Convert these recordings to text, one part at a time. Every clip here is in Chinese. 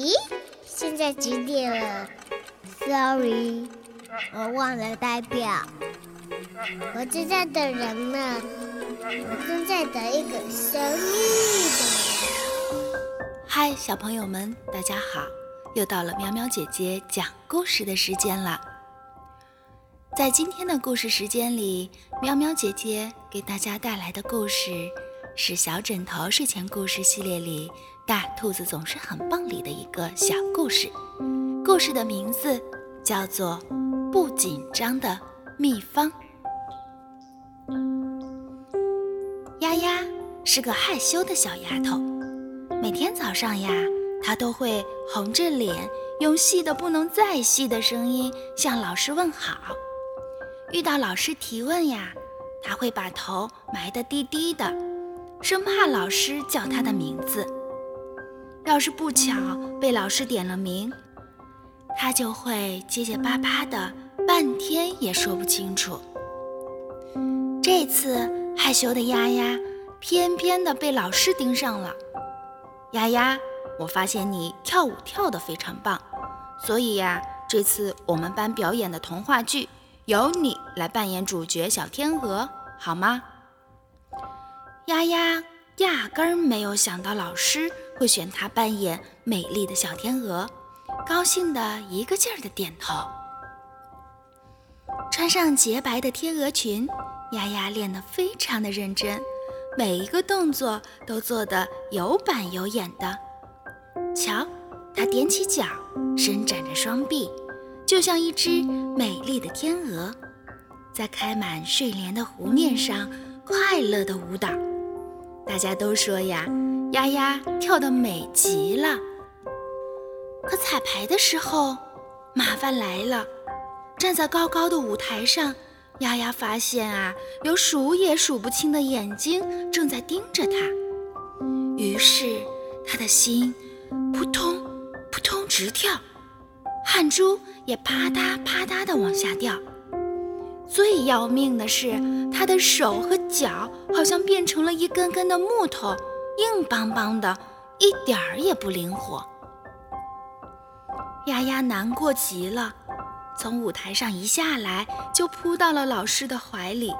咦，现在几点了？Sorry，我忘了代表。我正在等人呢，我正在等一个神秘的人。嗨，小朋友们，大家好！又到了喵喵姐姐讲故事的时间了。在今天的故事时间里，喵喵姐姐给大家带来的故事是《小枕头睡前故事》系列里《大兔子总是很棒》里的一个小故事。故事的名字叫做《不紧张的秘方》。丫丫是个害羞的小丫头，每天早上呀，她都会红着脸，用细的不能再细的声音向老师问好。遇到老师提问呀，她会把头埋得低低的，生怕老师叫她的名字。要是不巧被老师点了名，他就会结结巴巴的，半天也说不清楚。这次害羞的丫丫偏偏的被老师盯上了。丫丫，我发现你跳舞跳得非常棒，所以呀，这次我们班表演的童话剧。由你来扮演主角小天鹅，好吗？丫丫压根儿没有想到老师会选她扮演美丽的小天鹅，高兴的一个劲儿的点头。穿上洁白的天鹅裙，丫丫练得非常的认真，每一个动作都做得有板有眼的。瞧，她踮起脚，伸展着双臂。就像一只美丽的天鹅，在开满睡莲的湖面上快乐的舞蹈。大家都说呀，丫丫跳得美极了。可彩排的时候，麻烦来了。站在高高的舞台上，丫丫发现啊，有数也数不清的眼睛正在盯着她。于是，她的心扑通扑通直跳。汗珠也啪嗒啪嗒地往下掉。最要命的是，他的手和脚好像变成了一根根的木头，硬邦邦的，一点儿也不灵活。丫丫难过极了，从舞台上一下来就扑到了老师的怀里，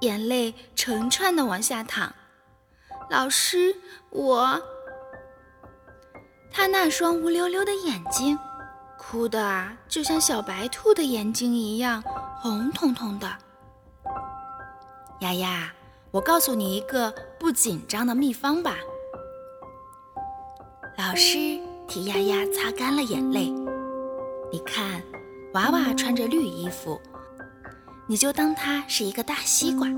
眼泪成串的往下淌。老师，我……他那双乌溜溜的眼睛。哭的啊，就像小白兔的眼睛一样红彤彤的。丫丫，我告诉你一个不紧张的秘方吧。老师替丫丫擦干了眼泪。你看，娃娃穿着绿衣服，你就当它是一个大西瓜；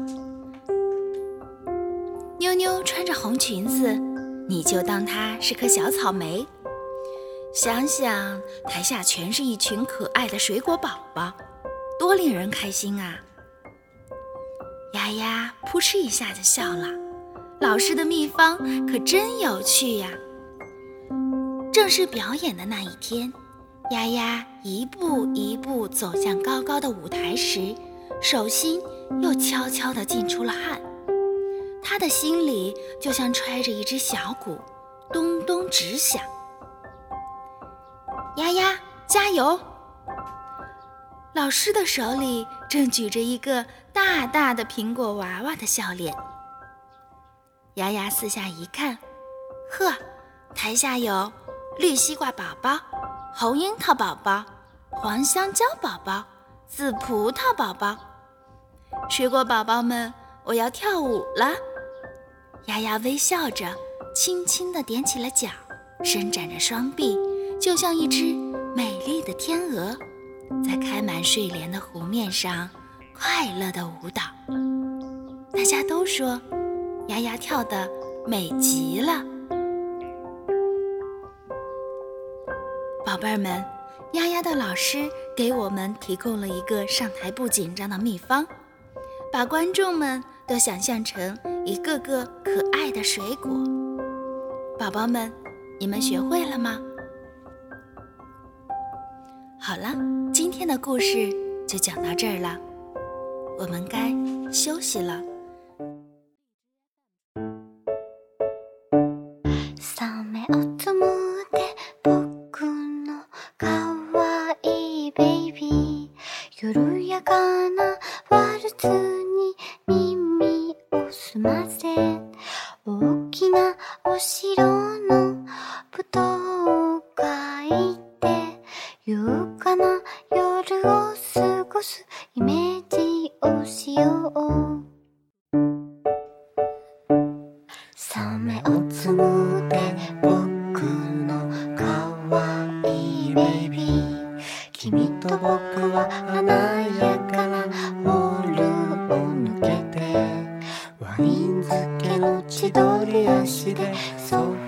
妞妞穿着红裙子，你就当它是颗小草莓。想想台下全是一群可爱的水果宝宝，多令人开心啊！丫丫扑哧一下就笑了。老师的秘方可真有趣呀！正式表演的那一天，丫丫一步一步走向高高的舞台时，手心又悄悄地浸出了汗。她的心里就像揣着一只小鼓，咚咚直响。丫丫，加油！老师的手里正举着一个大大的苹果娃娃的笑脸。丫丫四下一看，呵，台下有绿西瓜宝宝、红樱桃宝宝、黄香蕉宝宝、紫葡萄宝宝。水果宝宝们，我要跳舞了！丫丫微笑着，轻轻地踮起了脚，伸展着双臂。就像一只美丽的天鹅，在开满睡莲的湖面上快乐的舞蹈。大家都说，丫丫跳的美极了。宝贝儿们，丫丫的老师给我们提供了一个上台不紧张的秘方，把观众们都想象成一个个可爱的水果。宝宝们，你们学会了吗？好了，今天的故事就讲到这儿了。我们该休息了。サメをつむで僕のかわいいベイビー。君と僕は華やかなホールを抜けて。ワイン漬けの千鳥足でソファ